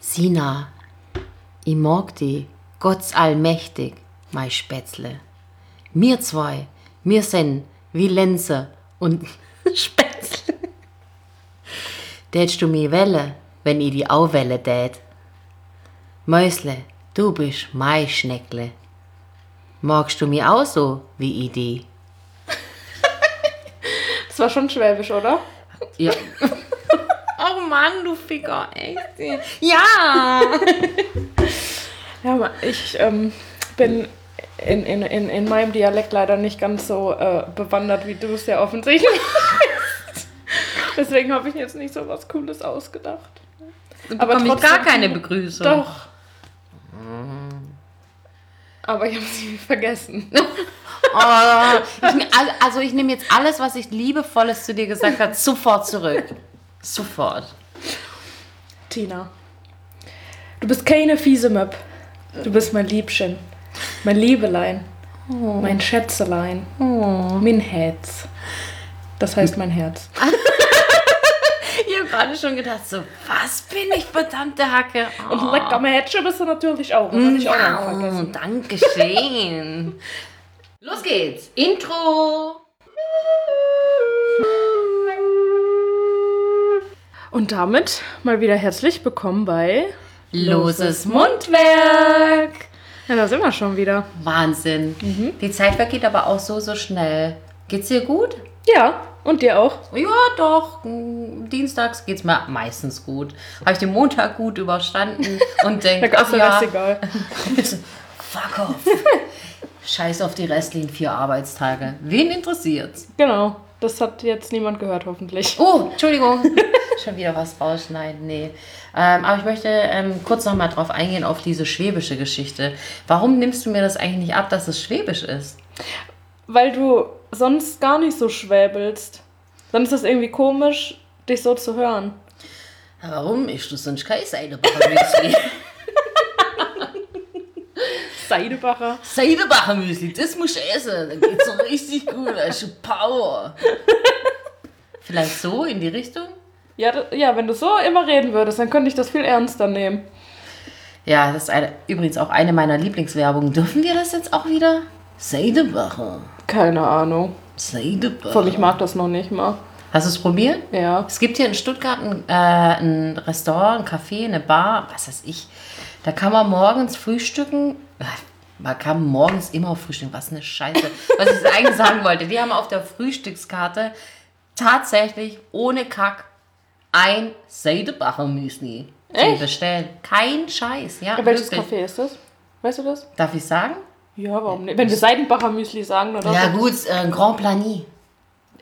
Sina, ich mag die, Gott's allmächtig, mein Spätzle. Wir zwei, wir sind wie Lenze und Spätzle. Tätst du mir welle, wenn ich die auch welle tät? Mäusle, du bist mein Schneckle. Magst du mir auch so wie ich die? Das war schon schwäbisch, oder? Ja. Mann, du Ficker, echt. Ja! Ja, ich ähm, bin in, in, in, in meinem Dialekt leider nicht ganz so äh, bewandert, wie du es ja offensichtlich bist. Deswegen habe ich jetzt nicht so was Cooles ausgedacht. Aber trotzdem- gar keine Begrüßung. Doch. Aber ich habe sie vergessen. Oh, ich, ne- al- also ich nehme jetzt alles, was ich liebevolles zu dir gesagt habe, sofort zurück. Sofort. Tina, du bist keine fiese Möb. Du bist mein Liebchen, mein Liebelein, mein Schätzelein, mein Herz. Das heißt mein Herz. Ich habe gerade schon gedacht, so, was bin ich, verdammte Hacke? Oh, Und lecker Mädchen bist du natürlich auch. Das ich auch noch oh, vergessen. danke schön. Los geht's. Intro. Und damit mal wieder herzlich willkommen bei Loses Mundwerk. Ja, da sind wir schon wieder. Wahnsinn. Die Zeit vergeht aber auch so, so schnell. Geht's dir gut? Ja, und dir auch. Ja, doch. Dienstags geht's mir meistens gut. Habe ich den Montag gut überstanden und denke, ach ja, egal. fuck off. Scheiß auf die restlichen vier Arbeitstage. Wen interessiert's? Genau, das hat jetzt niemand gehört, hoffentlich. Oh, Entschuldigung. Schon wieder was rausschneiden. Nee. Ähm, aber ich möchte ähm, kurz noch mal drauf eingehen, auf diese schwäbische Geschichte. Warum nimmst du mir das eigentlich nicht ab, dass es schwäbisch ist? Weil du sonst gar nicht so schwäbelst. Dann ist das irgendwie komisch, dich so zu hören. Warum? Ich tue sonst kein Seidebacher Müsli. Seidebacher. Seidebacher Müsli, das musst du essen. Dann geht's so richtig gut. Da hast du Power. Vielleicht so in die Richtung? Ja, da- ja, wenn du so immer reden würdest, dann könnte ich das viel ernster nehmen. Ja, das ist eine, übrigens auch eine meiner Lieblingswerbungen. Dürfen wir das jetzt auch wieder? Seidebacher. Keine Ahnung. Seidebacher. Von ich mag das noch nicht mal. Hast du es probiert? Ja. Es gibt hier in Stuttgart ein, äh, ein Restaurant, ein Café, eine Bar, was weiß ich. Da kann man morgens frühstücken. Man kann morgens immer frühstücken. Was eine Scheiße. Was ich eigentlich sagen wollte. Die haben auf der Frühstückskarte tatsächlich ohne Kack ein Seidebacher Müsli zu Echt? bestellen. Kein Scheiß, ja. Welches. Café ist das? Weißt du das? Darf ich sagen? Ja, warum nicht? Wenn wir Seidenbacher Müsli sagen, oder? Ja gut, äh, Grand Plani.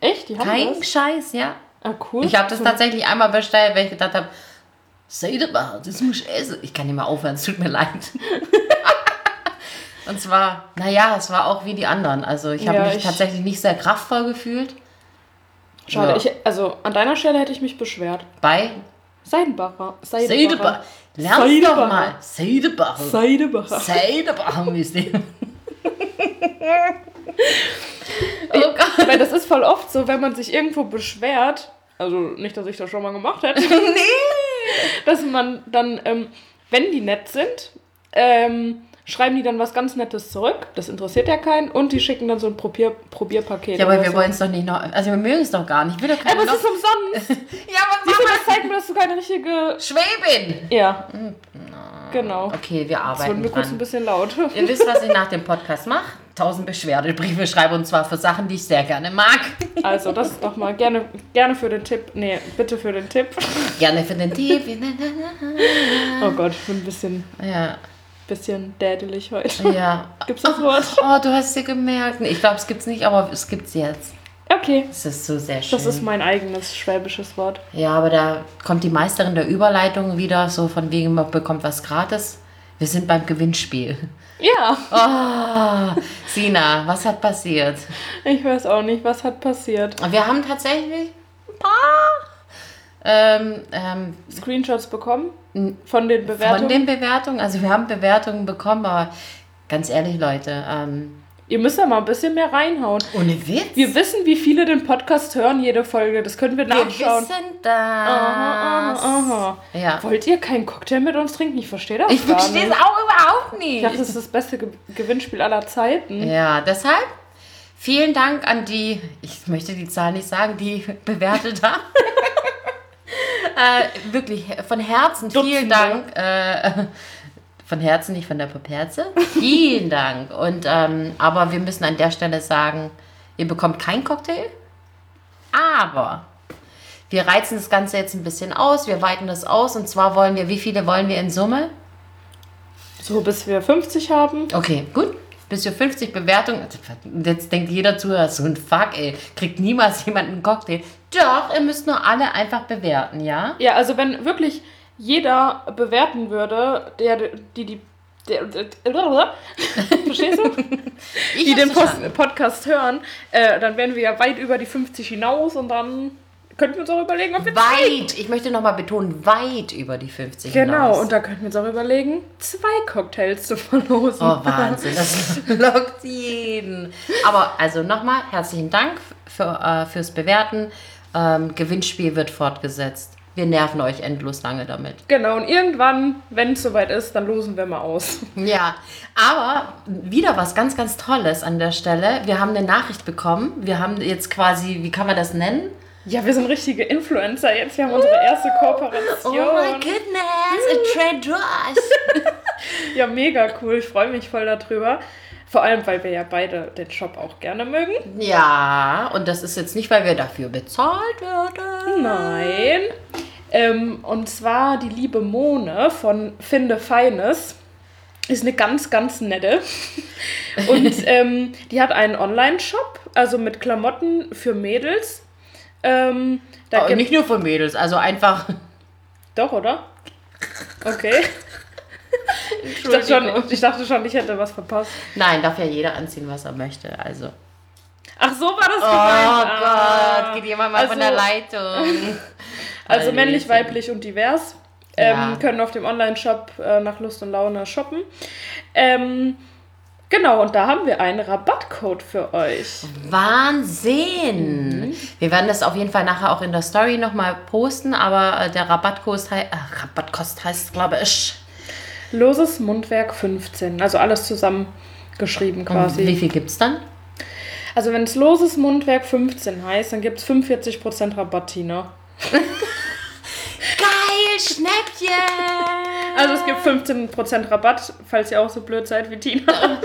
Echt? Die haben Kein das? Scheiß, ja. Ah, cool. Ich habe das tatsächlich einmal bestellt, weil ich gedacht habe, Seidebacher, das muss ich essen. Ich kann nicht mehr aufhören, es tut mir leid. Und zwar, naja, es war auch wie die anderen. Also ich habe Ja, mich ich- tatsächlich nicht sehr kraftvoll gefühlt. Schade. Ja. Ich, also an deiner Stelle hätte ich mich beschwert. Bei Seidenbacher. Seidebacher. Lern's doch Seidebacher. mal. Seidebacher. Seidebacher. Seidebacher Müsli. oh Gott. Weil das ist voll oft so, wenn man sich irgendwo beschwert, also nicht, dass ich das schon mal gemacht hätte, Nee. dass man dann, ähm, wenn die nett sind, ähm, schreiben die dann was ganz Nettes zurück. Das interessiert ja keinen. Und die schicken dann so ein Probier Probierpaket. Ja, aber wir so. wollen es doch nicht noch. Also wir mögen es doch gar nicht. Ich will doch keine Aber es ist umsonst. Ja, aber Siehst du, das zeigt mir, dass du keine richtige... Schwäbin. Ja. Genau. Okay, wir Jetzt arbeiten wurden wir kurz ein dran. bisschen laut. Ihr wisst, was ich nach dem Podcast mache? Tausend Beschwerdebriefe schreibe und zwar für Sachen, die ich sehr gerne mag. Also, das nochmal gerne, gerne für den Tipp. Nee, bitte für den Tipp. Gerne für den Tipp. Oh Gott, ich bin ein bisschen, Ja, bisschen dädelig heute. ja. Gibt's das Wort? Oh, du hast dir gemerkt. Nee, Ich glaube, es gibt's nicht, aber es gibt's jetzt. Okay. Es ist so sehr schön. Das ist mein eigenes schwäbisches Wort. ja, aber da kommt die Meisterin der Überleitung wieder, so von wegen, man bekommt was gratis. Wir sind beim Gewinnspiel. Ja, Oh, Sina, was hat passiert? ich weiß auch nicht, was hat passiert. Wir haben tatsächlich ein paar ähm, ähm, Screenshots bekommen von den Bewertungen. Von den Bewertungen, also wir haben Bewertungen bekommen, aber ganz ehrlich, Leute, ähm, Ihr müsst ja mal ein bisschen mehr reinhauen. Ohne Witz. Wir wissen, wie viele den Podcast hören, jede Folge. Das können wir Wir nachschauen. wissen das. Aha, aha, aha. Ja. Wollt ihr keinen Cocktail mit uns trinken? Ich verstehe das Ich verstehe es auch überhaupt Ich nicht. dachte, das ist das beste Ge Gewinnspiel aller Zeiten. Ja, deshalb vielen Dank an die, ich möchte die Zahl nicht sagen, die bewertet haben. Äh, wirklich von Herzen vielen. Dank. Äh, von Herzen, nicht von der Paperze. Vielen Dank. Und ähm, aber wir müssen an der Stelle sagen, ihr bekommt keinen Cocktail, aber wir reizen das Ganze jetzt ein bisschen aus, wir weiten das aus und zwar wollen wir, wie viele wollen wir in Summe? So, bis wir 50 haben. Okay, gut. Bis zu 50 Bewertungen. Jetzt denkt jeder Zuhörer, so ein Fuck, ey. Kriegt niemals jemand einen Cocktail. Doch, ihr müsst nur alle einfach bewerten, ja? Ja, also wenn wirklich jeder bewerten würde, der, die, die, der, der, verstehst du? Die den. Post, Podcast hören, äh, dann wären wir ja weit über die 50 hinaus und dann könnten wir uns auch überlegen, ob wir Weit, ich möchte nochmal betonen, weit über die 50 Genau, hinaus. und da könnten wir uns auch überlegen, zwei Cocktails zu verlosen. Oh, Wahnsinn, das lockt jeden. Aber also nochmal, herzlichen Dank für, äh, fürs Bewerten. Ähm, Gewinnspiel wird fortgesetzt. Wir nerven euch endlos lange damit. Genau, und irgendwann, wenn es soweit ist, dann losen wir mal aus. Ja, aber wieder was ganz, ganz Tolles an der Stelle. Wir haben eine Nachricht bekommen. Wir haben jetzt quasi, wie kann man das nennen? Ja, wir sind richtige Influencer jetzt. Wir haben unsere erste Kooperation. Oh my goodness, a trade us. Ja, mega cool. Ich freue mich voll darüber. Vor allem, weil wir ja beide den Shop auch gerne mögen. Ja, und das ist jetzt nicht, weil wir dafür bezahlt werden. Nein. Ähm, und zwar die liebe Mone von Finde Feines. Ist eine ganz, ganz nette. Und ähm, die hat einen Online-Shop, also mit Klamotten für Mädels. Ähm, da Aber gibt- nicht nur für Mädels, also einfach. Doch, oder? Okay. Ich dachte, schon, ich dachte schon, ich hätte was verpasst. Nein, darf ja jeder anziehen, was er möchte. Also. Ach, so war das Oh gemeint. Ah. Gott, geht jemand mal von der Also- Leitung. Also männlich, weiblich und divers. Ähm, Ja. Können auf dem Online-Shop äh, nach Lust und Laune shoppen. Ähm, genau, und da haben wir einen Rabattcode für euch. Wahnsinn! Mhm. Wir werden das auf jeden Fall nachher auch in der Story nochmal posten, aber äh, der Rabattkost, hei äh, Rabattkost heißt, glaube ich. Loses Mundwerk 15. Also alles zusammengeschrieben Und quasi. wie viel gibt es dann? Also wenn es loses Mundwerk 15 heißt, dann gibt es 45% Rabatt, Tina. Geil, Schnäppchen! Also es gibt 15% Rabatt, falls ihr auch so blöd seid wie Tina.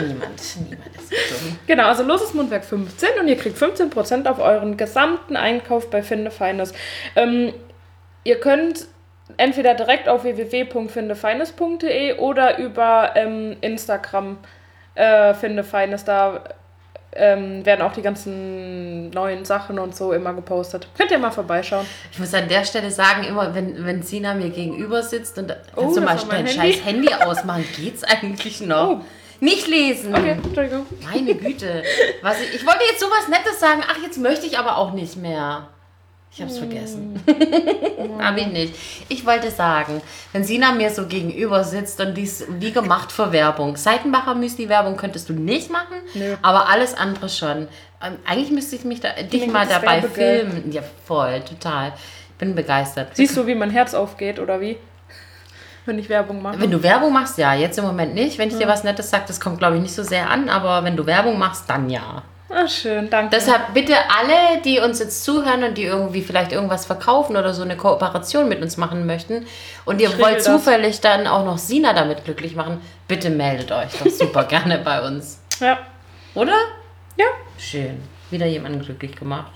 Niemand, niemand ist so dumm. Genau, also loses Mundwerk 15 und ihr kriegt 15% auf euren gesamten Einkauf bei Finde Feines. Ähm, ihr könnt entweder direkt auf www.findefeines.de oder über ähm, Instagram äh, Finde Feines, da ähm, werden auch die ganzen neuen Sachen und so immer gepostet. Könnt ihr mal vorbeischauen. Ich muss an der Stelle sagen, immer wenn, wenn Sina mir gegenüber sitzt und Oh, kannst du das mal dein Handy. scheiß Handy ausmachen, geht's eigentlich noch? Oh. Nicht lesen! Okay, Entschuldigung. Meine Güte. Was ich, ich wollte jetzt sowas Nettes sagen, ach, jetzt möchte ich aber auch nicht mehr. Ich hab's vergessen. Hab ich nicht. Ich wollte sagen, wenn Sina mir so gegenüber sitzt und die ist wie gemacht für Werbung. Seitenbacher Müsli-Werbung könntest du nicht machen, Nö. aber alles andere schon. Ähm, eigentlich müsste ich mich da, dich mal dabei filmen. Ja, voll, total. Bin begeistert. Siehst du, wie mein Herz aufgeht oder wie? Wenn ich Werbung mache. Wenn du Werbung machst, ja. Jetzt im Moment nicht. Wenn ich dir was Nettes sage, das kommt, glaube ich, nicht so sehr an. Aber wenn du Werbung machst, dann ja. Ah, schön, danke. Deshalb bitte alle, die uns jetzt zuhören und die irgendwie vielleicht irgendwas verkaufen oder so eine Kooperation mit uns machen möchten und ihr wollt das. zufällig dann auch noch Sina damit glücklich machen, bitte meldet euch doch super gerne bei uns. ja, Oder? ja. Schön. Wieder jemanden glücklich gemacht.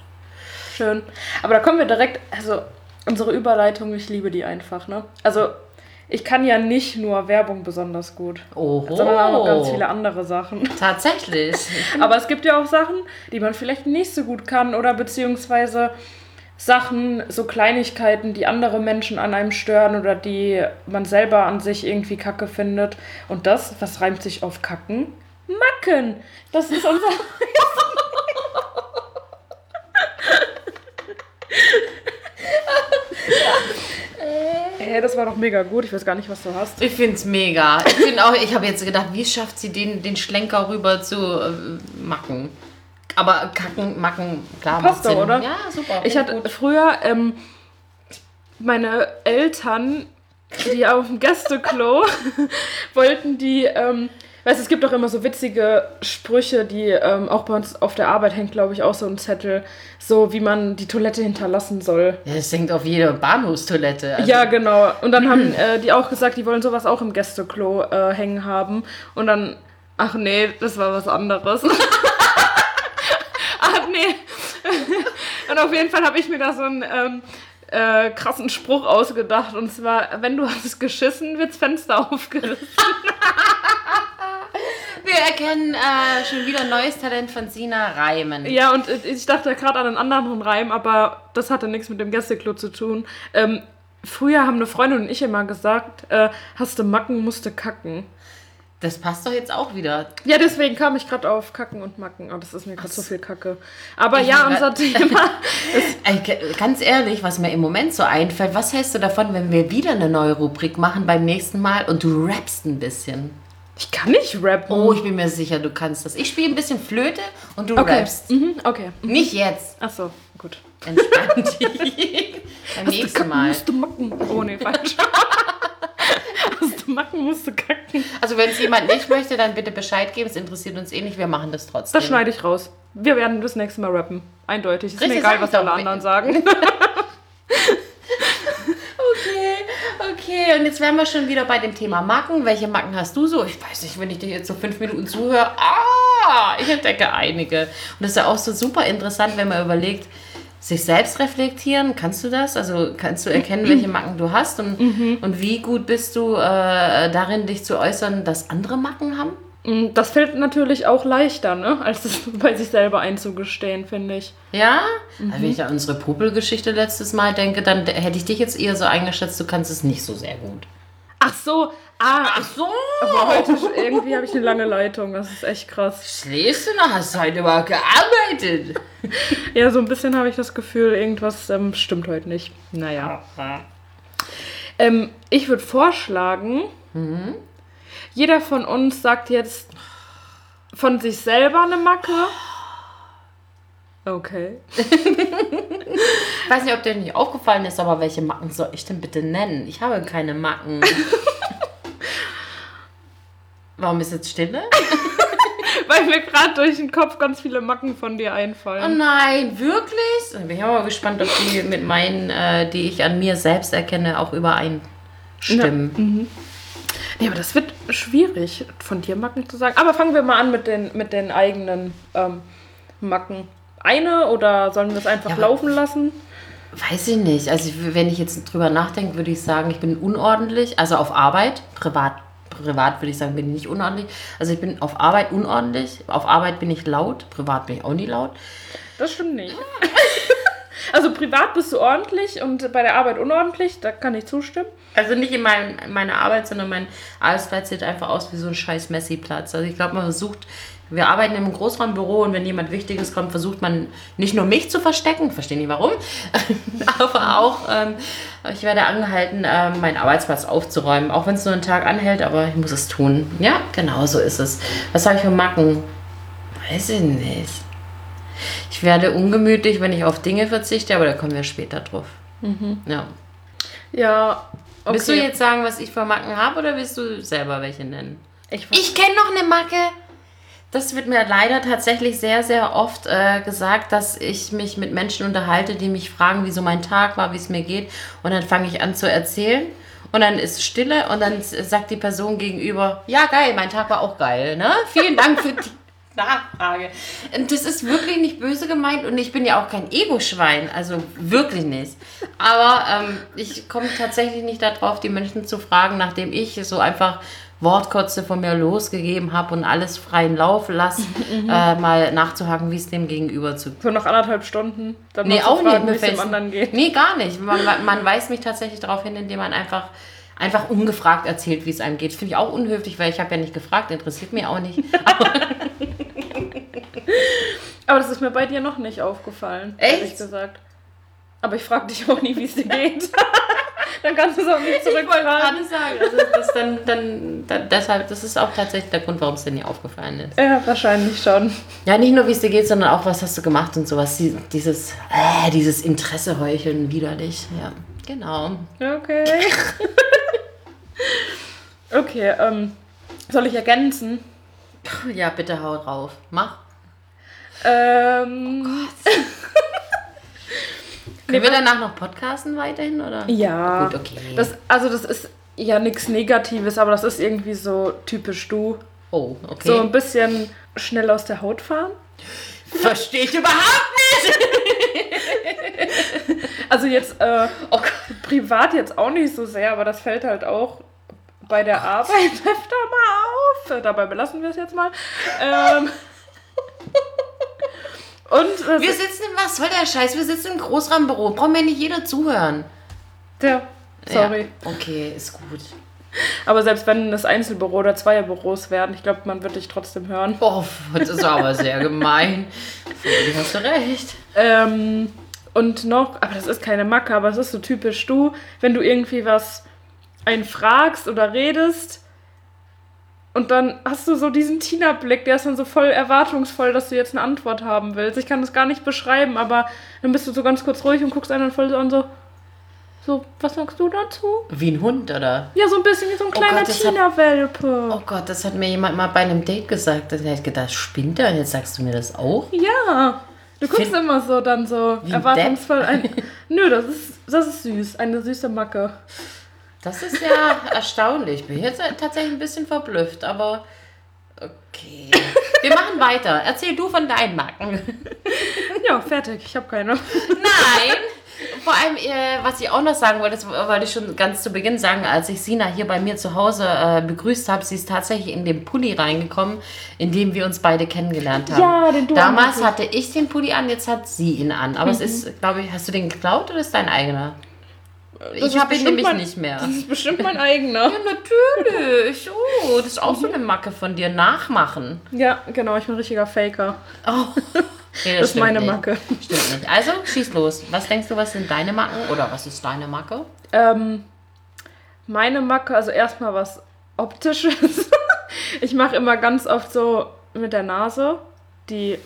Schön. Aber da kommen wir direkt, also unsere Überleitung, ich liebe die einfach, ne? Also ich kann ja nicht nur Werbung besonders gut, Oho. sondern auch noch ganz viele andere Sachen. Tatsächlich. Aber es gibt ja auch Sachen, die man vielleicht nicht so gut kann oder beziehungsweise Sachen, so Kleinigkeiten, die andere Menschen an einem stören oder die man selber an sich irgendwie kacke findet. Und das, was reimt sich auf Kacken? Macken! Das ist unser. Hä, das war doch mega gut. Ich weiß gar nicht, was du hast. Ich finde es mega. Ich finde auch, ich habe jetzt gedacht, wie schafft sie den, den Schlenker rüber zu äh, machen? Aber kacken, macken, klar. Passt doch, oder? Ja, super. Ich hatte früher ähm, meine Eltern, die auf dem Gästeklo wollten die, ähm, weißt du, es gibt doch immer so witzige Sprüche, die ähm, auch bei uns auf der Arbeit hängt, glaube ich, auch so ein Zettel, so wie man die Toilette hinterlassen soll. Ja, das hängt auf jede Bahnhofstoilette. Also, ja, genau. Und dann haben äh, die auch gesagt, die wollen sowas auch im Gästeklo äh, hängen haben. Und dann, ach nee, das war was anderes. ach nee. Und auf jeden Fall habe ich mir da so einen ähm, äh, krassen Spruch ausgedacht. Und zwar, wenn du hast geschissen, wird's Fenster aufgerissen. Wir erkennen äh, schon wieder ein neues Talent von Sina Reimen. Ja, und äh, ich dachte gerade an einen anderen Reim, aber das hatte nichts mit dem Gästeklo zu tun. Ähm, früher haben eine Freundin und ich immer gesagt, äh, hast du Macken, musst du kacken. Das passt doch jetzt auch wieder. Ja, deswegen kam ich gerade auf Kacken und Macken. Oh, das ist mir gerade so viel Kacke. Aber Ich ja, unser Thema. Ganz ehrlich, was mir im Moment so einfällt, was hältst du davon, wenn wir wieder eine neue Rubrik machen beim nächsten Mal und du rappst ein bisschen? Ich kann nicht rappen. Oh, ich bin mir sicher, du kannst das. Ich spiele ein bisschen Flöte und du okay. rappst. Mhm, okay. Nicht jetzt. Ach so, gut. Entspann dich. Beim nächsten Mal. musst du macken. Oh, nee, falsch. hast du macken, musst du kacken. Also wenn es jemand nicht möchte, dann bitte Bescheid geben. Es interessiert uns eh nicht. Wir machen das trotzdem. Das schneide ich raus. Wir werden das nächste Mal rappen. Eindeutig. Ist mir Richtig, egal, sag was alle anderen sagen. Okay. Und jetzt wären wir schon wieder bei dem Thema Macken. Welche Macken hast du so? Ich weiß nicht, wenn ich dir jetzt so fünf Minuten zuhöre. Ah, ich entdecke einige. Und das ist ja auch so super interessant, wenn man überlegt, sich selbst reflektieren. Kannst du das? Also kannst du erkennen, welche Macken du hast? Und, und wie gut bist du äh, darin, dich zu äußern, dass andere Macken haben? Das fällt natürlich auch leichter, ne? als es bei sich selber einzugestehen, finde ich. Ja? Also wenn ich an unsere Popelgeschichte letztes Mal denke, dann hätte ich dich jetzt eher so eingeschätzt, du kannst es nicht so sehr gut. Ach so, ah, Ach so! aber heute irgendwie habe ich eine lange Leitung. Das ist echt krass. Schläfst du noch? Hast du heute überhaupt gearbeitet? Ja, so ein bisschen habe ich das Gefühl, irgendwas ähm, stimmt heute nicht. Naja. Ähm, ich würde vorschlagen, jeder von uns sagt jetzt von sich selber eine Macke. Okay. Ich weiß nicht, ob dir nicht aufgefallen ist, aber welche Macken soll ich denn bitte nennen? Ich habe keine Macken. Warum ist jetzt Stille? Weil mir gerade durch den Kopf ganz viele Macken von dir Oh einfallen. nein, wirklich? Dann bin ich aber gespannt, ob die mit meinen, äh, die ich an mir selbst erkenne, auch übereinstimmen. Nee, aber das wird schwierig, von dir Macken zu sagen. Aber fangen wir mal an mit den, mit den eigenen ähm, Macken. Eine oder sollen wir es einfach Ja, laufen lassen? Weiß ich nicht. Also wenn ich jetzt drüber nachdenke, würde ich sagen, ich bin unordentlich. Also auf Arbeit, privat, privat würde ich sagen, bin ich nicht unordentlich. Also ich bin auf Arbeit unordentlich. Auf Arbeit bin ich laut, privat bin ich auch nie laut. Das stimmt nicht. also privat bist du ordentlich und bei der Arbeit unordentlich, da kann ich zustimmen. Also nicht in, mein, in meiner Arbeit, sondern mein Arbeitsplatz sieht einfach aus wie so ein scheiß Messi-Platz. Also ich glaube, man versucht, wir arbeiten im Großraumbüro und wenn jemand Wichtiges kommt, versucht man nicht nur mich zu verstecken, verstehe nicht warum, aber auch, ähm, ich werde angehalten, ähm, meinen Arbeitsplatz aufzuräumen, auch wenn es nur einen Tag anhält, aber ich muss es tun. Ja, genau so ist es. Was habe ich für Macken? Weiß ich nicht. Ich werde ungemütlich, wenn ich auf Dinge verzichte, aber da kommen wir später drauf. Ja. Ja, okay. Willst du jetzt sagen, was ich für Macken habe oder willst du selber welche nennen? Ich, Ich kenne noch eine Macke. Das wird mir leider tatsächlich sehr, sehr oft äh, gesagt, dass ich mich mit Menschen unterhalte, die mich fragen, wie so mein Tag war, wie es mir geht. Und dann fange ich an zu erzählen. Und dann ist Stille und dann sagt die Person gegenüber, ja geil, mein Tag war auch geil. Ne? Vielen Dank für die Nachfrage. Und das ist wirklich nicht böse gemeint und ich bin ja auch kein Ego-Schwein, also wirklich nicht. Aber ähm, ich komme tatsächlich nicht darauf, die Menschen zu fragen, nachdem ich so einfach Wortkotze von mir losgegeben habe und alles freien Lauf lasse, äh, mal nachzuhaken, wie es dem gegenüber zu so nach anderthalb Stunden dann Nee, auch fragen, nicht. es dem anderen geht. Nee, gar nicht. Man, man weist mich tatsächlich darauf hin, indem man einfach, einfach ungefragt erzählt, wie es einem geht. Finde ich auch unhöflich, weil ich habe ja nicht gefragt, interessiert mich auch nicht. Aber das ist mir bei dir noch nicht aufgefallen, Echt? ehrlich gesagt. Aber ich frage dich auch nie, wie es dir geht. dann kannst du es auch nicht Ich wollte zurückfragen. gerade sagen, also das dann, dann, dann, deshalb, das ist auch tatsächlich der Grund, warum es dir nie aufgefallen ist. Ja, wahrscheinlich schon. Ja, nicht nur wie es dir geht, sondern auch was hast du gemacht und sowas. Die- Dieses, äh, dieses Interesse heucheln widerlich. Ja, genau. Okay. okay, ähm, soll ich ergänzen? Ja, bitte hau drauf. Mach. Ähm, Können wir danach noch podcasten weiterhin, oder? ja. Gut, okay. Das, also das ist ja nichts Negatives, aber das ist irgendwie so typisch du. oh, okay. So ein bisschen schnell aus der Haut fahren. Verstehe ich überhaupt nicht. Also jetzt äh, Oh Gott. Privat jetzt auch nicht so sehr, aber das fällt halt auch bei der Arbeit öfter mal auf. Äh, Dabei belassen wir es jetzt mal. Ähm, und das Wir sitzen in, was soll der Scheiß? Wir sitzen im Großraumbüro. Braucht mir nicht jeder zuhören. ja, sorry. Ja, okay, ist gut. Aber selbst wenn es Einzelbüro oder Zweierbüros werden, ich glaube, man wird dich trotzdem hören. Oh, das ist aber sehr gemein. Völlig hast du recht. Ähm, und noch, aber das ist keine Macke, aber es ist so typisch du, wenn du irgendwie was einen fragst oder redest und dann hast du so diesen Tina-Blick, der ist dann so voll erwartungsvoll, dass du jetzt eine Antwort haben willst. Ich kann das gar nicht beschreiben, aber dann bist du so ganz kurz ruhig und guckst einen dann voll so an so, so, was sagst du dazu? Wie ein Hund, oder? Ja, so ein bisschen wie so ein Oh kleiner hat- Tina-Welpe. Oh Gott, das hat mir jemand mal bei einem Date gesagt. Da hab ich gedacht, spinnt er? Und jetzt sagst du mir das auch? Ja. Du guckst Find- immer so dann so erwartungsvoll ein. Nö, das ist, das ist süß. Eine süße Macke. Das ist ja erstaunlich. Ich bin jetzt tatsächlich ein bisschen verblüfft, aber okay. Wir machen weiter. Erzähl du von deinen Macken. Ja, fertig. Ich habe keine. Nein! Vor allem, äh, was ich auch noch sagen wollte, das wollte ich schon ganz zu Beginn sagen, als ich Sina hier bei mir zu Hause äh, begrüßt habe, sie ist tatsächlich in den Pulli reingekommen, in dem wir uns beide kennengelernt haben. Ja, den du Damals hatte ich den Pulli an, jetzt hat sie ihn an. Aber es Mhm. ist, glaube ich, hast du den geklaut oder ist dein eigener? Das Ich ist habe ihn nämlich mein- nicht mehr. Das ist bestimmt mein eigener. Ja, natürlich. Oh, das ist auch so eine Macke von dir. Nachmachen. Ja, genau. Ich bin ein richtiger Faker. Oh. Nee, Das ist stimmt meine nicht. Macke. Stimmt nicht. Also, schieß los. Was denkst du, was sind deine Macken? Oder was ist deine Macke? Ähm, meine Macke, also erstmal was Optisches. ich mache immer ganz oft so mit der Nase, die,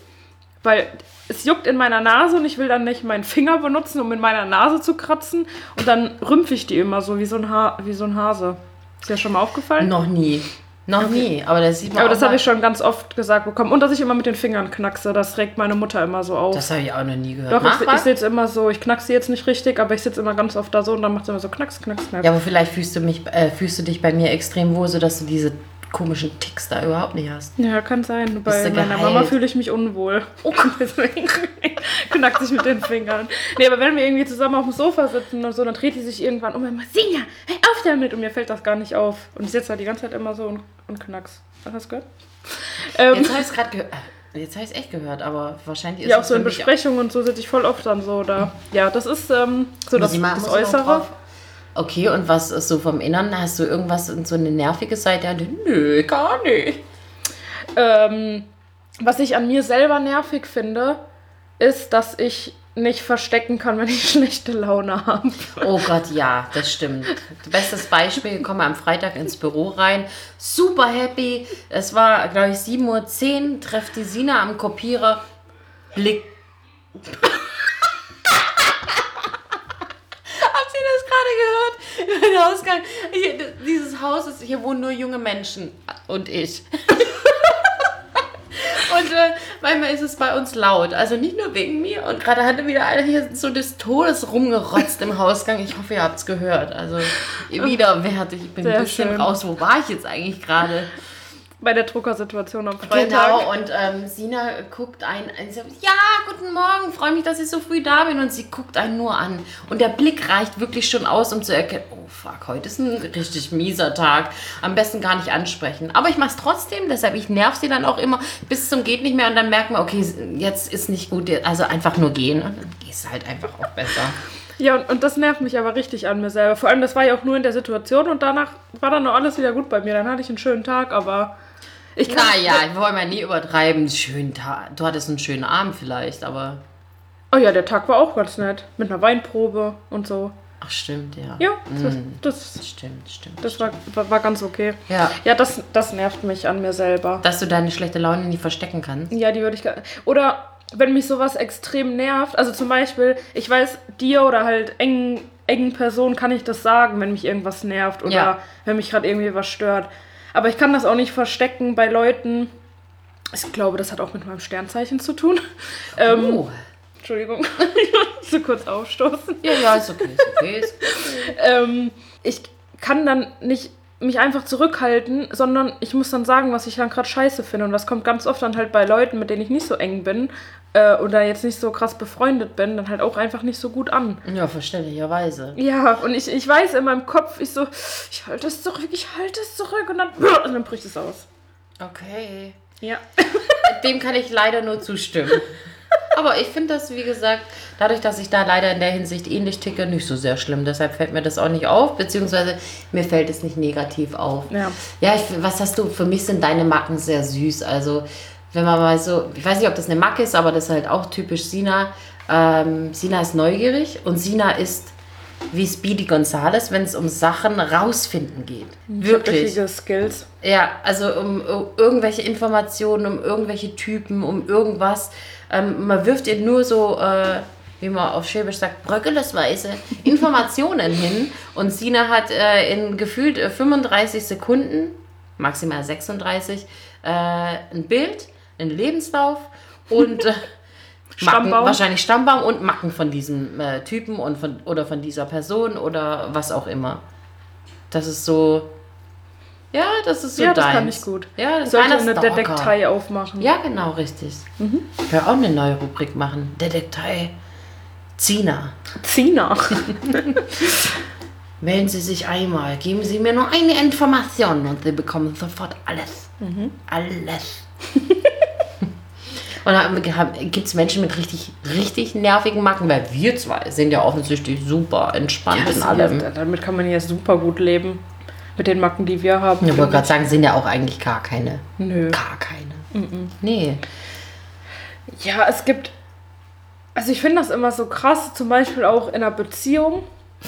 weil es juckt in meiner Nase und ich will dann nicht meinen Finger benutzen, um in meiner Nase zu kratzen. Und dann rümpfe ich die immer so wie so ein, ha wie so ein Hase. Ist dir schon mal aufgefallen? Noch nie. Noch nie. Aber das sieht man Aber das habe ich schon ganz oft gesagt bekommen. Und dass ich immer mit den Fingern knackse. Das regt meine Mutter immer so auf. Das habe ich auch noch nie gehört. Doch, Mach ich, ich sitze immer so, ich knackse jetzt nicht richtig, aber ich sitze immer ganz oft da so und dann macht sie immer so knacks, knacks, knacks. ja, aber vielleicht fühlst du, mich, äh, fühlst du dich bei mir extrem wohl, sodass du diese komischen Ticks da überhaupt nicht hast. Ja, kann sein. Bei meiner? Mama fühle ich mich unwohl. Oh deswegen knackt sich mit den Fingern. Nee, aber wenn wir irgendwie zusammen auf dem Sofa sitzen und so, dann dreht die sich irgendwann um und immer, Sinja, hör auf damit! Und mir fällt das gar nicht auf. Und ich sitze da die ganze Zeit immer so und, und knacks. Hast du gehört? Ähm, Jetzt habe ich es gerade gehört. Jetzt habe ich es echt gehört, aber wahrscheinlich ist ja, auch es so in Besprechungen und so sitze ich voll oft dann so da. Ja, das ist ähm, so das, das Äußere. Okay, und was ist so vom Innern? Hast du irgendwas, so eine nervige Seite? Nö, gar nicht. Ähm, was ich an mir selber nervig finde, ist, dass ich nicht verstecken kann, wenn ich schlechte Laune habe. Oh Gott, ja, das stimmt. Bestes Beispiel, ich komme am Freitag ins Büro rein, super happy. Es war, glaube ich, 7.10 Uhr, treffe die Sina am Kopierer, Blick. Habt ihr das gerade gehört? Der Ausgang. Hier, dieses Haus ist, hier wohnen nur junge Menschen und ich. Und äh, manchmal ist es bei uns laut. Also nicht nur wegen mir. Und gerade hatte wieder einer hier so des Todes rumgerotzt im Hausgang. Ich hoffe, ihr habt es gehört. Also widerwärtig. Ich bin Sehr ein bisschen schön. raus. Wo war ich jetzt eigentlich gerade? Bei der Druckersituation am Freitag. Genau, und ähm, Sina guckt einen sagt, ja, guten Morgen, freue mich, dass ich so früh da bin. Und sie guckt einen nur an. Und der Blick reicht wirklich schon aus, um zu erkennen, oh fuck, heute ist ein richtig mieser Tag. Am besten gar nicht ansprechen. Aber ich mache es trotzdem, deshalb ich nerv sie dann auch immer bis zum geht nicht mehr. Und dann merken wir, okay, jetzt ist nicht gut. Also einfach nur gehen. Und dann gehst du halt einfach auch besser. Ja, und, und das nervt mich aber richtig an mir selber. Vor allem, das war ja auch nur in der Situation und danach war dann noch alles wieder gut bei mir. Dann hatte ich einen schönen Tag, aber ich kann. Naja, ich wollte mal nie übertreiben. Schönen Tag. Du hattest einen schönen Abend vielleicht, aber. Oh ja, der Tag war auch ganz nett. Mit einer Weinprobe und so. Ach, stimmt, ja. Ja, das, Mm, das, Stimmt, stimmt. das war, war, war ganz okay. Ja. Ja, das, das nervt mich an mir selber. Dass du deine schlechte Laune nie verstecken kannst. Ja, die würde ich. Oder wenn mich sowas extrem nervt, also zum Beispiel, ich weiß, dir oder halt engen, engen Personen kann ich das sagen, wenn mich irgendwas nervt oder Ja. wenn mich gerade irgendwie was stört. Aber ich kann das auch nicht verstecken bei Leuten. Ich glaube, das hat auch mit meinem Sternzeichen zu tun. Ähm, Oh. Entschuldigung, ich muss so kurz aufstoßen. Ja, ja, ist okay, ist okay. Ist ähm, ich kann dann nicht mich einfach zurückhalten, sondern ich muss dann sagen, was ich dann gerade scheiße finde. Und das kommt ganz oft dann halt bei Leuten, mit denen ich nicht so eng bin äh, oder jetzt nicht so krass befreundet bin, dann halt auch einfach nicht so gut an. ja, verständlicherweise. Ja, und ich, ich weiß in meinem Kopf, ich so, ich halte es zurück, ich halte es zurück und dann, und dann bricht es aus. Okay. Ja. Dem kann ich leider nur zustimmen. Aber ich finde das, wie gesagt, dadurch, dass ich da leider in der Hinsicht ähnlich ticke, nicht so sehr schlimm. Deshalb fällt mir das auch nicht auf, beziehungsweise mir fällt es nicht negativ auf. Ja. Ja, ich, was hast du? Für mich sind deine Macken sehr süß. Also, wenn man mal so, ich weiß nicht, ob das eine Macke ist, aber das ist halt auch typisch Sina. Ähm, Sina ist neugierig und Sina ist wie Speedy Gonzales, wenn es um Sachen rausfinden geht. Wirklich. Richtige Skills. Ja, also um, um irgendwelche Informationen, um irgendwelche Typen, um irgendwas. Ähm, man wirft ihr nur so, äh, wie man auf Schwäbisch sagt, bröckelesweise Informationen hin. Und Sina hat äh, in gefühlt äh, 35 Sekunden, maximal 36, äh, ein Bild, einen Lebenslauf und äh, Macken, Stammbaum. wahrscheinlich Stammbaum und Macken von diesem äh, Typen und von, oder von dieser Person oder was auch immer. Das ist so. Ja, das ist so ja, das deins. kann ich gut. Ja, das sollte eine Stalker. Detektei aufmachen. Ja, genau, richtig. Mhm. Ich will auch eine neue Rubrik machen. Detektei. Zina. Zina. Melden Sie sich einmal. Geben Sie mir nur eine Information und Sie bekommen sofort alles. Mhm. Alles. Und gibt es Menschen mit richtig, richtig nervigen Macken? Weil wir zwei sind ja offensichtlich super entspannt Ja, in das- allem. ja, damit kann man ja super gut leben. Mit den Macken, die wir haben. Ich wollte gerade sagen, sind ja auch eigentlich gar keine. Nö. Gar keine. Nee. Ja, es gibt. Also ich finde das immer so krass, zum Beispiel auch in einer Beziehung.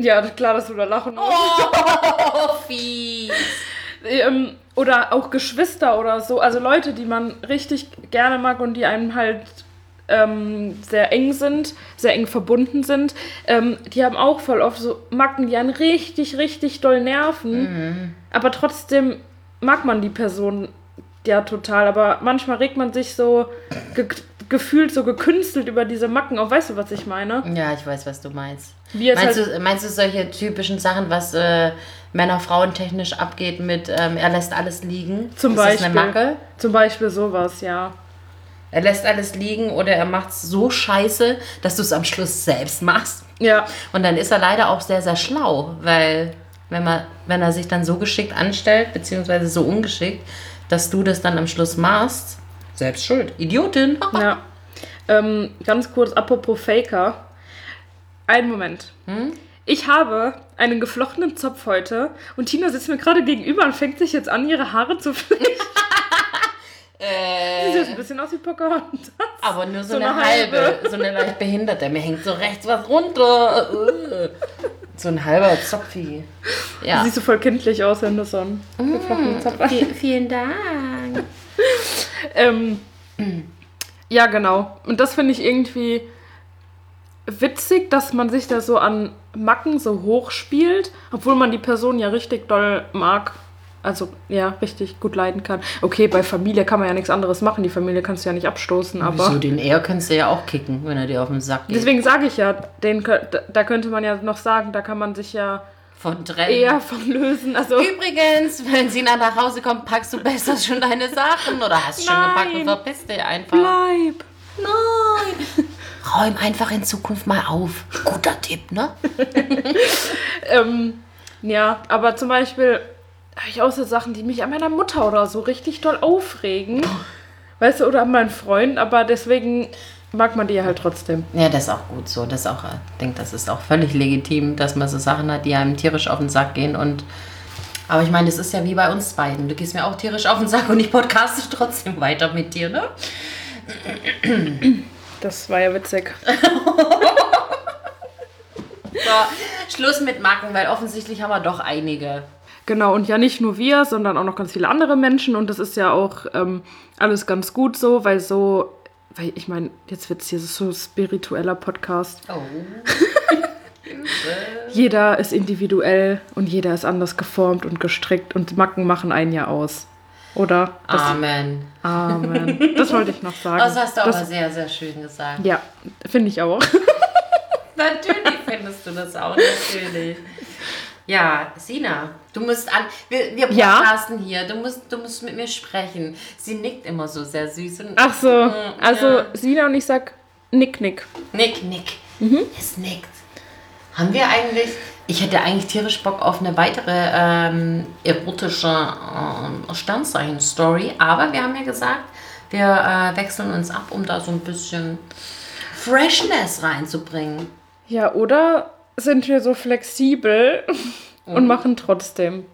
Ja, klar, dass du da lachen musst. Oh, fies. Ähm, oder auch Geschwister oder so. Also Leute, die man richtig gerne mag und die einem halt ähm, sehr eng sind, sehr eng verbunden sind. Ähm, die haben auch voll oft so Macken, die einen richtig, richtig doll nerven. Aber trotzdem mag man die Person ja total. Aber manchmal regt man sich so ge gefühlt so gekünstelt über diese Macken auf. Weißt du, was ich meine? Ja, ich weiß, was du meinst. Meinst, halt, du, meinst du solche typischen Sachen, was äh, Männer-Frauen technisch abgeht mit ähm, er lässt alles liegen? zum ist Beispiel. Das eine Macke? Zum Beispiel sowas, ja. Er lässt alles liegen oder er macht es so scheiße, dass du es am Schluss selbst machst. Ja, Und dann ist er leider auch sehr, sehr schlau, weil wenn, man, wenn er sich dann so geschickt anstellt, beziehungsweise so ungeschickt, dass du das dann am Schluss machst, selbst schuld. Idiotin. Ja. Ähm, ganz kurz, apropos Faker. Einen Moment. Ich habe einen geflochtenen Zopf heute und Tina sitzt mir gerade gegenüber und fängt sich jetzt an, ihre Haare zu flechten. Äh, Sie sieht ein bisschen aus wie Pocahontas. aber nur so, So eine, eine halbe, halbe. so eine leicht behinderte. Mir hängt so rechts was runter. Äh. So ein halber Zopfi. Ja. Siehst du voll kindlich aus, hast. Vi- Vielen Dank. Ähm, ja, genau. Und das finde ich irgendwie witzig, dass man sich da so an Macken so hoch spielt, obwohl man die Person ja richtig doll mag. Also, ja, richtig gut leiden kann. Okay, bei Familie kann man ja nichts anderes machen. Die Familie kannst du ja nicht abstoßen, aber. Wieso, den er könntest du ja auch kicken, wenn er dir auf den Sack geht. Deswegen sage ich ja, den, da- könnte man ja noch sagen, da kann man sich ja Von trennen. eher von lösen. Also, Übrigens, wenn Sina nach Hause kommt, packst du besser schon deine Sachen oder hast schon Nein. gepackt und verpiss dich einfach. bleib. Nein. Räum einfach in Zukunft mal auf. Guter Tipp, ne? Ähm, ja, aber zum Beispiel ich auch so Sachen, die mich an meiner Mutter oder so richtig doll aufregen. Weißt du, oder an meinen Freund, aber deswegen mag man die ja halt trotzdem. Ja, das ist auch gut so. Das ist auch, ich denke, das ist auch völlig legitim, dass man so Sachen hat, die einem tierisch auf den Sack gehen und aber ich meine, das ist ja wie bei uns beiden. Du gehst mir auch tierisch auf den Sack und ich podcaste trotzdem weiter mit dir, ne? Das war ja witzig. So, Schluss mit Macken, weil offensichtlich haben wir doch einige. Genau, und ja nicht nur wir, sondern auch noch ganz viele andere Menschen. Und das ist ja auch ähm, alles ganz gut so, weil so, weil ich meine, jetzt wird es hier so spiritueller Podcast. Oh. Jeder ist individuell und jeder ist anders geformt und gestrickt und Macken machen einen ja aus. Oder? Das, Amen. Amen. Das wollte ich noch sagen. Das hast du Das- aber sehr, sehr schön gesagt. Ja, finde ich auch. Natürlich findest du das auch, natürlich. Ja, Sina, du musst an. Wir, wir Ja? podcasten hier. Du musst, du musst mit mir sprechen. Sie nickt immer so sehr süß. Und Ach so, also ja. Sina und ich sag Nick, Nick. Nick, Nick. Mhm. Es nickt. Haben wir eigentlich. Ich hätte eigentlich tierisch Bock auf eine weitere ähm, erotische ähm, Sternzeichen-Story, aber wir haben ja gesagt, wir äh, wechseln uns ab, um da so ein bisschen Freshness reinzubringen. Ja, oder sind wir so flexibel und machen trotzdem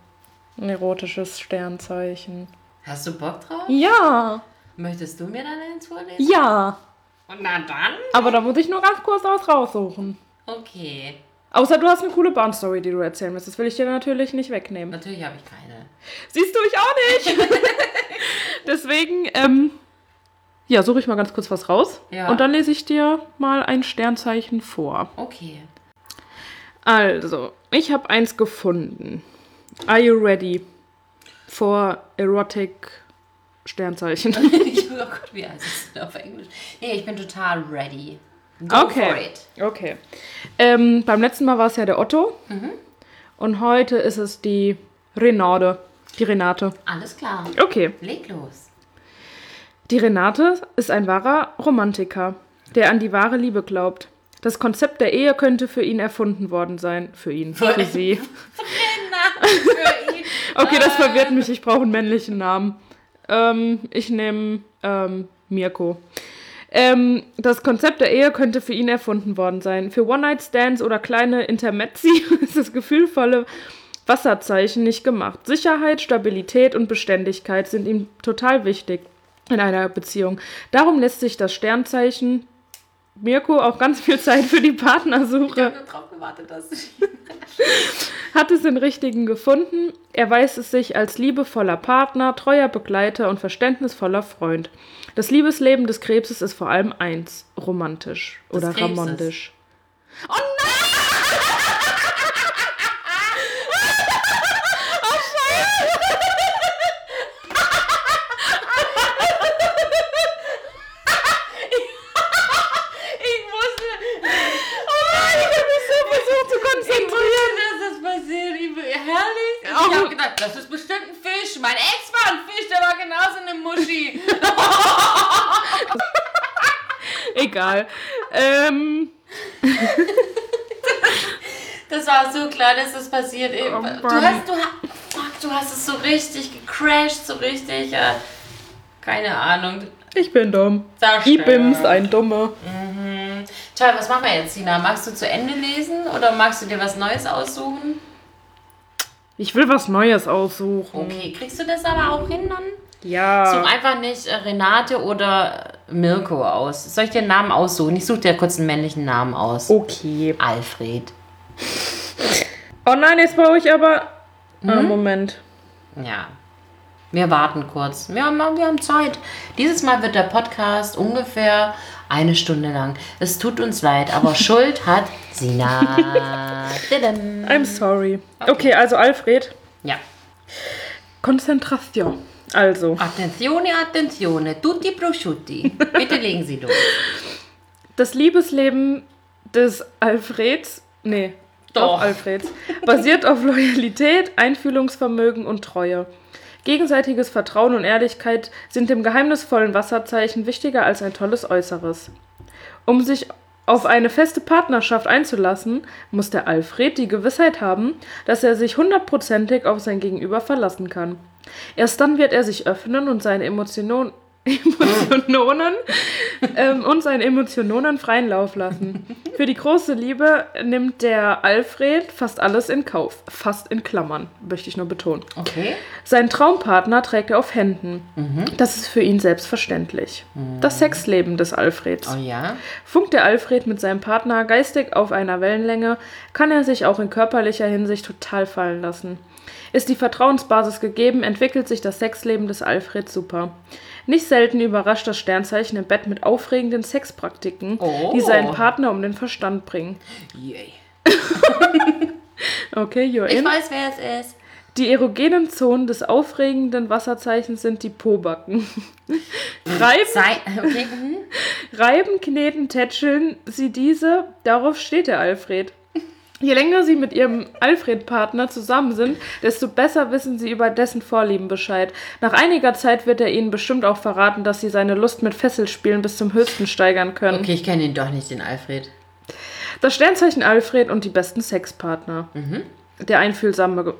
ein erotisches Sternzeichen? Hast du Bock drauf? Ja, Möchtest du mir dann eins vorlesen? ja. Und na dann? Aber da muss ich nur ganz kurz was raussuchen. Okay. Außer du hast eine coole Bahnstory, die du erzählen willst. Das will ich dir natürlich nicht wegnehmen. Natürlich habe ich keine. Siehst du, ich auch nicht. Deswegen, ähm, ja, suche ich mal ganz kurz was raus. Ja. Und dann lese ich dir mal ein Sternzeichen vor. Okay. Also, ich habe eins gefunden. Are you ready for erotic Sternzeichen? ich, oh Gott, wie heißt es auf Englisch? Nee, ich bin total ready. Go for Okay. it. Okay. Ähm, beim letzten Mal war es ja der Otto. Und heute ist es die Renate. Die Renate. Alles klar. Okay. Leg los. Die Renate ist ein wahrer Romantiker, der an die wahre Liebe glaubt. Das Konzept der Ehe könnte für ihn erfunden worden sein. Für ihn, für, Für- sie. Na, für ihn. Okay, das verwirrt mich. Ich brauche einen männlichen Namen. Ähm, ich nehme ähm, Mirko. Ähm, das Konzept der Ehe könnte für ihn erfunden worden sein. Für One-Night-Stands oder kleine Intermezzi ist das gefühlvolle Wasserzeichen nicht gemacht. Sicherheit, Stabilität und Beständigkeit sind ihm total wichtig in einer Beziehung. Darum lässt sich das Sternzeichen Mirko auch ganz viel Zeit für die Ich Partnersuche habe nur drauf gewartet, dass ich. hat es den richtigen gefunden. Er weiß es sich als liebevoller Partner, treuer Begleiter und verständnisvoller Freund. Das Liebesleben des Krebses ist vor allem eins: romantisch oder ramondisch. Ich wusste. Oh nein, ich habe mich so versucht zu Ich konzentrieren. wusste, Ich, herrlich. Ich habe gedacht, das ist bestimmt ein Fisch. Mein Ex war ein Fisch, der war genauso eine Muschi. Egal. Ähm, Das war so klar, dass das passiert. Oh, du, hast, du, fuck, du hast es so richtig gecrashed, so richtig. Äh, keine Ahnung. ich bin dumm. Zerstört. Ibims, ein Dummer. Toll, was machen wir jetzt, Sina? Magst du zu Ende lesen oder magst du dir was Neues aussuchen? Ich will was Neues aussuchen. Okay, kriegst du das aber auch hin dann? Ja. Such einfach nicht äh, Renate oder Mirko aus. Soll ich dir einen Namen aussuchen? Ich suche dir kurz einen männlichen Namen aus. Okay. Alfred. Oh nein, jetzt brauche ich aber. Ah, Moment. Ja. Wir warten kurz. Wir haben, wir haben Zeit. Dieses Mal wird der Podcast ungefähr eine Stunde lang. Es tut uns leid, aber Schuld hat Sina. I'm sorry. Okay, also Alfred. ja. Konzentration. Also, Attenzione, attenzione. Tutti prosciutti. Bitte legen Sie los. das Liebesleben des Alfreds, nee, Doch. doch Alfreds, basiert auf Loyalität, Einfühlungsvermögen und Treue. Gegenseitiges Vertrauen und Ehrlichkeit sind dem geheimnisvollen Wasserzeichen wichtiger als ein tolles Äußeres. Um sich auf eine feste Partnerschaft einzulassen, muss der Alfred die Gewissheit haben, dass er sich hundertprozentig auf sein Gegenüber verlassen kann. Erst dann wird er sich öffnen und seine Emotionen, Emotionen ähm, und seinen Emotionen freien Lauf lassen. Für die große Liebe nimmt der Alfred fast alles in Kauf. Fast in Klammern, möchte ich nur betonen. Okay. Seinen Traumpartner trägt er auf Händen. Mhm. Das ist für ihn selbstverständlich. Das Sexleben des Alfreds. Oh ja. Funkt der Alfred mit seinem Partner geistig auf einer Wellenlänge, kann er sich auch in körperlicher Hinsicht total fallen lassen. Ist die Vertrauensbasis gegeben, entwickelt sich das Sexleben des Alfred super. Nicht selten überrascht das Sternzeichen im Bett mit aufregenden Sexpraktiken, Oh. die seinen Partner um den Verstand bringen. Yay. Okay, you're Ich in. weiß, wer es ist. Die erogenen Zonen des aufregenden Wasserzeichens sind die Pobacken. Reiben, Sei, okay. mhm. Reiben, kneten, tätscheln sie diese, darauf steht der Alfred. Je länger sie mit ihrem Alfred-Partner zusammen sind, desto besser wissen sie über dessen Vorlieben Bescheid. Nach einiger Zeit wird er ihnen bestimmt auch verraten, dass sie seine Lust mit Fesselspielen bis zum Höchsten steigern können. Okay, ich kenne ihn doch nicht, den Alfred. Das Sternzeichen Alfred und die besten Sexpartner. Der einfühlsame. Ge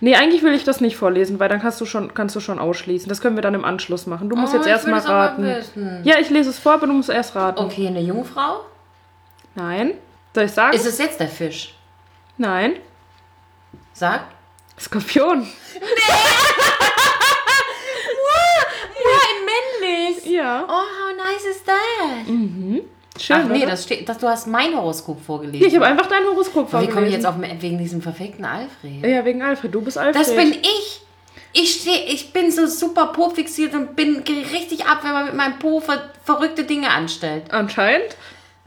Nee, eigentlich will ich das nicht vorlesen, weil dann kannst du schon, kannst du schon ausschließen. Das können wir dann im Anschluss machen. Du musst Oh, jetzt erstmal raten. Ja, ich lese es vor, aber du musst erst raten. Okay, eine Jungfrau? Nein. Soll ich sagen? Ist es jetzt der Fisch? Nein. Sag. Skorpion. Ja, männlich. Ja. Oh, how nice is that? Schön. Ach nee, oder? das steht, das, du hast mein Horoskop vorgelesen. Hier, ich habe einfach dein Horoskop Wie vorgelesen. komme ich jetzt auf wegen diesem verfickten Alfred? Ja, wegen Alfred. Du bist Alfred. Das bin ich. Ich, steh, ich bin so super Po fixiert und bin richtig ab, wenn man mit meinem Po ver verrückte Dinge anstellt. Anscheinend.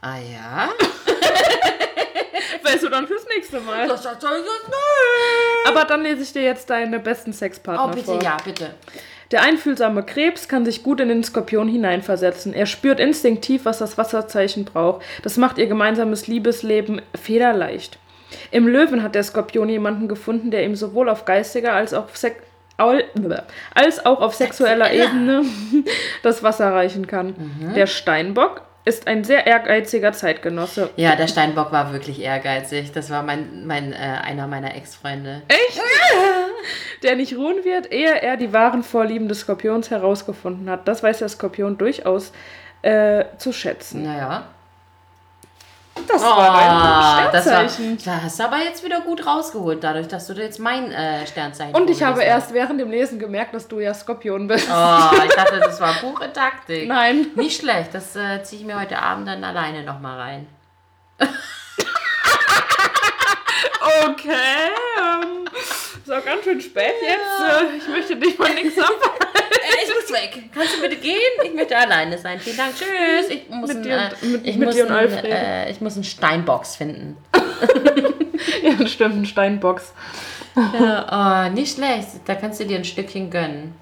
Ah ja? Weißt du dann fürs nächste Mal. Das soll ich jetzt nicht. Aber dann lese ich dir jetzt deine besten Sexpartner Oh, bitte, vor. ja, bitte. Der einfühlsame Krebs kann sich gut in den Skorpion hineinversetzen. Er spürt instinktiv, was das Wasserzeichen braucht. Das macht ihr gemeinsames Liebesleben federleicht. Im Löwen hat der Skorpion jemanden gefunden, der ihm sowohl auf geistiger als auch als auch auf sexueller Sexueller. Ebene das Wasser reichen kann. Der Steinbock ist ein sehr ehrgeiziger Zeitgenosse. Ja, der Steinbock war wirklich ehrgeizig. Das war mein, mein, äh, einer meiner Ex-Freunde. Echt? Der nicht ruhen wird, ehe er die wahren Vorlieben des Skorpions herausgefunden hat. Das weiß der Skorpion durchaus äh, zu schätzen. Naja. Das Oh, war das dein war, Sternzeichen. da hast du aber jetzt wieder gut rausgeholt, dadurch, dass du jetzt mein äh, Sternzeichen Und ich habe erst während dem Lesen gemerkt, dass du ja Skorpion bist. Oh, ich dachte, das war pure Taktik. Nein. Nicht schlecht, das äh, ziehe ich mir heute Abend dann alleine nochmal rein. Okay. Ähm, ist auch ganz schön spät jetzt. Äh, ich möchte dich mal nichts sagen. Äh, ich muss weg. Kannst du bitte gehen? Ich möchte alleine sein. Vielen Dank. Tschüss. Ich muss, Mit dir äh, und- mit- ich mit muss dir und ein, Alfred. äh, ich muss einen Steinbox finden. Ja, stimmt, ein Steinbox. Ja, oh, nicht schlecht. Da kannst du dir ein Stückchen gönnen.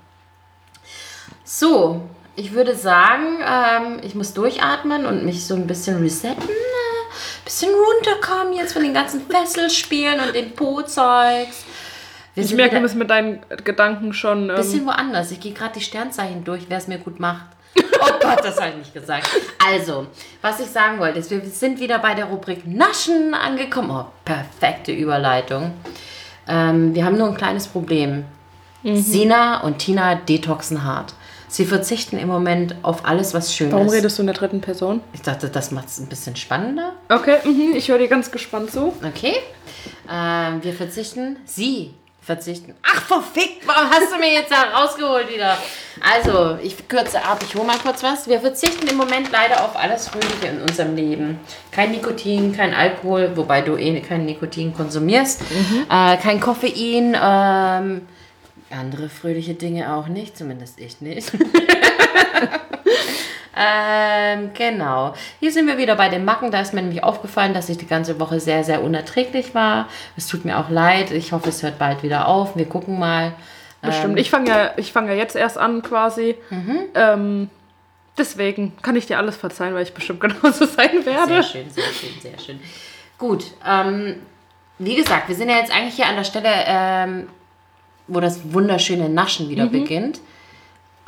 So, ich würde sagen, ähm, ich muss durchatmen und mich so ein bisschen resetten. Ein bisschen runterkommen jetzt von den ganzen Fesselspielen und den Po-Zeugs. Wir Ich merke, du bist mit deinen Gedanken schon. ein bisschen Ähm, woanders. Ich gehe gerade die Sternzeichen durch, wer es mir gut macht. Oh Gott, das habe ich nicht gesagt. Also, was ich sagen wollte, ist, wir sind wieder bei der Rubrik Naschen angekommen. Oh, perfekte Überleitung. Ähm, wir haben nur ein kleines Problem. Sina und Tina detoxen hart. Sie verzichten im Moment auf alles, was schön warum ist. redest du in der dritten Person? Ich dachte, das macht es ein bisschen spannender. Okay, mhm, ich höre dir ganz gespannt zu. Okay. Ähm, wir verzichten. Sie verzichten. Ach, verfickt, warum hast du mir jetzt da rausgeholt wieder? Also, ich kürze ab, ich hole mal kurz was. Wir verzichten im Moment leider auf alles Fröhliche in unserem Leben. Kein Nikotin, kein Alkohol, wobei du eh kein Nikotin konsumierst. Äh, kein Koffein, ähm, andere fröhliche Dinge auch nicht, zumindest ich nicht. Ähm, genau. Hier sind wir wieder bei den Macken. Da ist mir nämlich aufgefallen, dass ich die ganze Woche sehr, sehr unerträglich war. Es tut mir auch leid. Ich hoffe, es hört bald wieder auf. Wir gucken mal. Bestimmt. Ich fange ja, ich fang ja jetzt erst an quasi. Ähm, deswegen kann ich dir alles verzeihen, weil ich bestimmt genauso sein Sehr werde. schön, sehr schön, sehr schön. Gut. Ähm, wie gesagt, wir sind ja jetzt eigentlich hier an der Stelle, ähm, wo das wunderschöne Naschen wieder beginnt.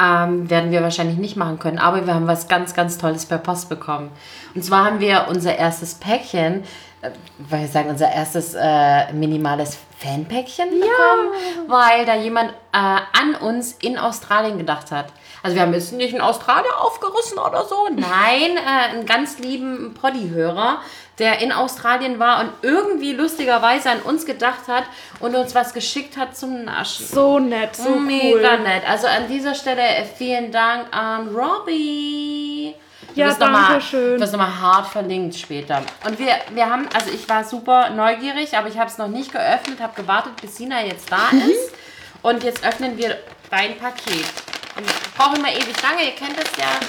Ähm, werden wir wahrscheinlich nicht machen können, aber wir haben was ganz, ganz Tolles per Post bekommen. Und zwar haben wir unser erstes Päckchen äh, weil ich sagen, unser erstes äh, minimales Fanpäckchen bekommen, weil da jemand äh, an uns in Australien gedacht hat. Also wir haben jetzt nicht in Australien aufgerissen oder so. Nein, äh, einen ganz lieben Poddy-Hörer, der in Australien war und irgendwie lustigerweise an uns gedacht hat und uns was geschickt hat zum Naschen. So nett, so Mega cool. nett. Also an dieser Stelle äh, vielen Dank an Robbie. Ja, wirst noch mal- danke schön. Du wirst nochmal hart verlinkt später. Und wir, wir haben, also ich war super neugierig, aber ich habe es noch nicht geöffnet, habe gewartet, bis Sina jetzt da Mhm. ist. Und jetzt öffnen wir dein Paket. Und ich brauche immer ewig lange, ihr kennt es ja.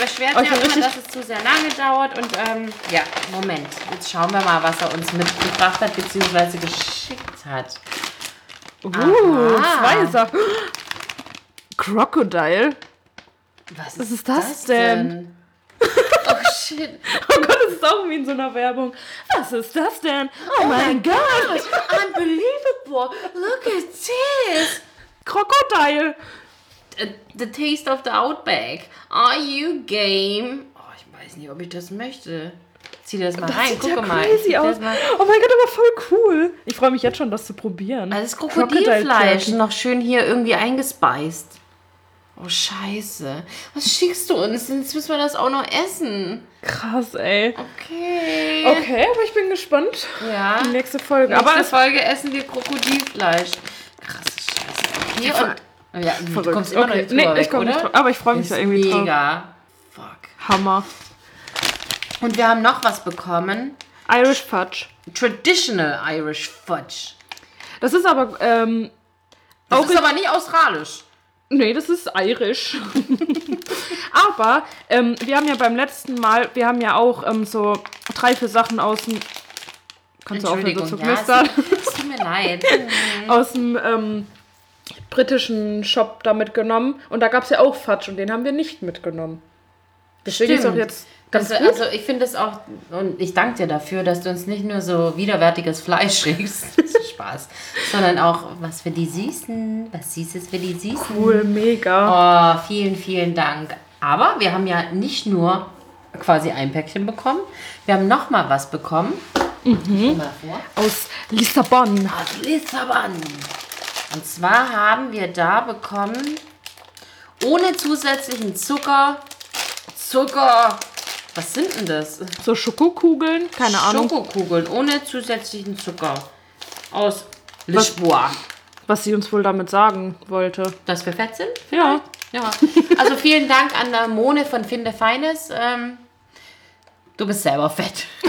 Beschwert Oh, ich auch bin immer, dass es zu sehr lange dauert. Und ähm, ja, Moment. Jetzt schauen wir mal, was er uns mitgebracht hat, beziehungsweise geschickt hat. Uh, Aha. zwei Sachen. Crocodile. Was, Was ist das denn? Oh shit. Oh Gott, das ist auch wie in so einer Werbung. Was ist das denn? Oh, mein Gott. Unbelievable. Look at this. Krokodil. Uh, The taste of the outback. Are you game? Oh, ich weiß nicht, ob ich das möchte. Zieh das mal Das rein, sieht guck ja mal. crazy aus. Mal. Oh mein Gott, aber voll cool. Ich freue mich jetzt schon, das zu probieren. Also das Crocodile Krokodilfleisch, noch schön hier irgendwie eingespeist. Oh, scheiße. Was schickst du uns? Jetzt müssen wir das auch noch essen. Krass, ey. Okay. Okay, aber ich bin gespannt. Ja. Die nächste Folge. Nächste aber Folge essen wir Krokodilfleisch. Krasse Scheiße. Ver- und... Ja, du verrückt. kommst immer noch okay. nicht drüber Nee, ich komme nicht oder? Aber ich freue mich da irgendwie drauf. mega. Fuck. Hammer. Und wir haben noch was bekommen. Irish Fudge. Traditional Irish Fudge. Das ist aber, ähm, Das Auch ist aber nicht australisch. nee, das ist irisch. aber ähm, wir haben ja beim letzten Mal, wir haben ja auch ähm, so drei, vier Sachen aus dem, kannst du aufhören so zu ja, es, knistern, es tut mir leid. aus dem ähm, britischen Shop da mitgenommen. Und da gab es ja auch Fudge und den haben wir nicht mitgenommen. Deswegen ist auch Stimmt. jetzt ganz Das, gut. also ich finde es auch, und ich danke dir dafür, dass du uns nicht nur so widerwärtiges Fleisch schickst, das ist Spaß, sondern auch was für die Süßen, was Süßes für die Süßen. Cool, mega. Oh, vielen, vielen Dank. Aber wir haben ja nicht nur quasi ein Päckchen bekommen, wir haben noch mal was bekommen. Mhm. Aus Lissabon. Aus Lissabon. Und zwar haben wir da bekommen, ohne zusätzlichen Zucker, Zucker, was sind denn das? So Schokokugeln, keine Ahnung, Schokokugeln ohne zusätzlichen Zucker. Aus Lisboa. was sie uns wohl damit sagen wollte. Dass wir fett sind? Ja. Ja. Also vielen Dank an der Mone von Finde Feines. Ähm, du bist selber fett.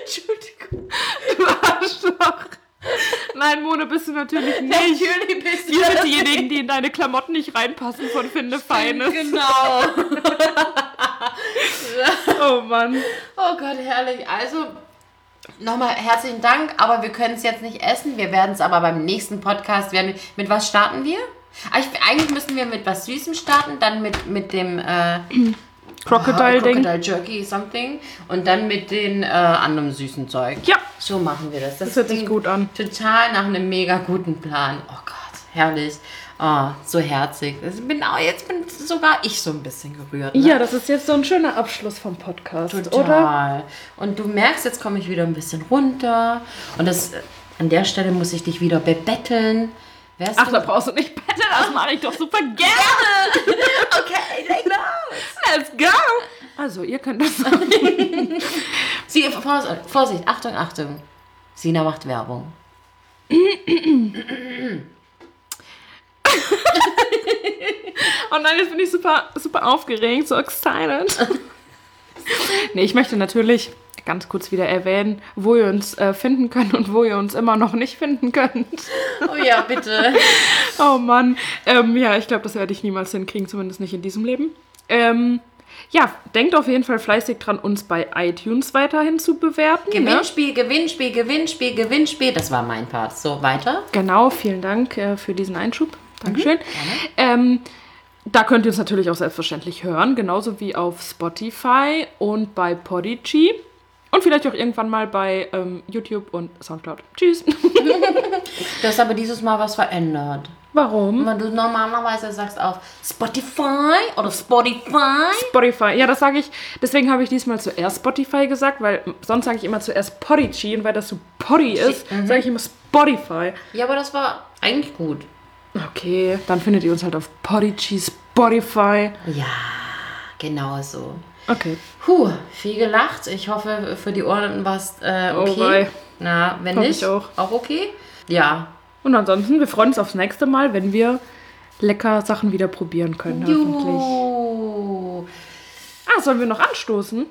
Entschuldigung. Du Arschloch. Mone, bist du natürlich nicht. Natürlich bist Wir sind diejenigen, die in deine Klamotten nicht reinpassen von Finde Feines. Genau. Oh Mann. Oh Gott, herrlich. Also, nochmal herzlichen Dank, aber wir können es jetzt nicht essen. Wir werden es aber beim nächsten Podcast werden. Mit was starten wir? Ah, ich, eigentlich müssen wir mit was Süßem starten, dann mit, mit dem äh, Crocodile-Ding. Crocodile Jerky something und dann mit den äh, anderen süßen Zeug. Ja, So machen wir das. das hört sich gut an. Total nach einem mega guten Plan. Oh Gott, herrlich. Oh, so herzig. Bin auch, jetzt bin sogar ich so ein bisschen gerührt. Ne? Ja, das ist jetzt so ein schöner Abschluss vom Podcast, Total. oder? Und du merkst, jetzt komme ich wieder ein bisschen runter. Und das, äh, an der Stelle muss ich dich wieder bebetteln. Wärst Ach, da brauchst du nicht betteln, das mache ich doch super gerne. okay. Let's go. Also, ihr könnt das sagen. Sie, Vorsicht, Vorsicht, Achtung, Achtung. Sina macht Werbung. Oh nein, jetzt bin ich super, super aufgeregt, so excited. nee, ich möchte natürlich ganz kurz wieder erwähnen, wo ihr uns äh, finden könnt und wo ihr uns immer noch nicht finden könnt. Oh ja, bitte. Oh Mann. Ähm, ja, ich glaube, das werde ich niemals hinkriegen, zumindest nicht in diesem Leben. Ähm, ja, denkt auf jeden Fall fleißig dran, uns bei iTunes weiterhin zu bewerten. Ne? Gewinnspiel, Gewinnspiel, Gewinnspiel, Gewinnspiel. Das war mein Part. So, weiter. Genau, vielen Dank äh, für diesen Einschub. Dankeschön. ähm, da könnt ihr uns natürlich auch selbstverständlich hören, genauso wie auf Spotify und bei Podigy. Und vielleicht auch irgendwann mal bei ähm, YouTube und Soundcloud. Tschüss. Du hast aber dieses Mal was verändert. Warum? Weil du normalerweise sagst auf Spotify oder Spotify. Spotify. Ja, das sage ich. Deswegen habe ich diesmal zuerst Spotify gesagt, weil sonst sage ich immer zuerst Podigy und weil das so Poddy ist, sage ich immer Spotify. Ja, aber das war eigentlich gut. Okay, dann findet ihr uns halt auf Podigy, Spotify. Ja, genau so. Okay. Puh, viel gelacht. Ich hoffe, für die Ohren war es äh, Oh okay. wei. Na, wenn Hoffe nicht, ich auch. auch okay. Ja. Und ansonsten, wir freuen uns aufs nächste Mal, wenn wir lecker Sachen wieder probieren können, hoffentlich. Juhu. Ah, sollen wir noch anstoßen?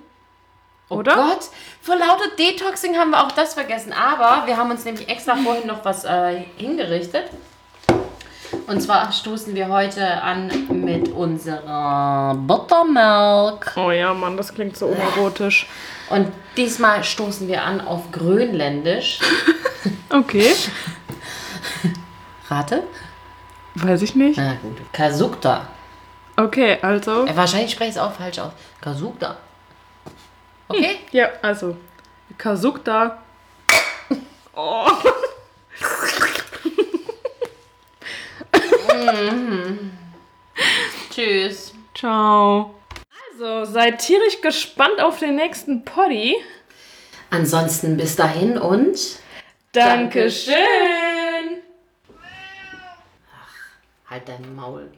Oder? Oh Gott, vor lauter Detoxing haben wir auch das vergessen. Aber wir haben uns nämlich extra vorhin noch was äh, hingerichtet. Und zwar stoßen wir heute an mit unserer Buttermilk. Oh ja, Mann, das klingt so unerotisch. Und diesmal stoßen wir an auf Grönländisch. Okay. Rate? Weiß ich nicht. Na gut. Kasukta. Okay, also. Äh, wahrscheinlich spreche ich es auch falsch aus. Kasukta. Okay? Ja, also. Kasukta. Oh. Tschüss. Ciao. Also, seid tierisch gespannt auf den nächsten Poddy. Ansonsten bis dahin und. Dankeschön. Halt dein Maul.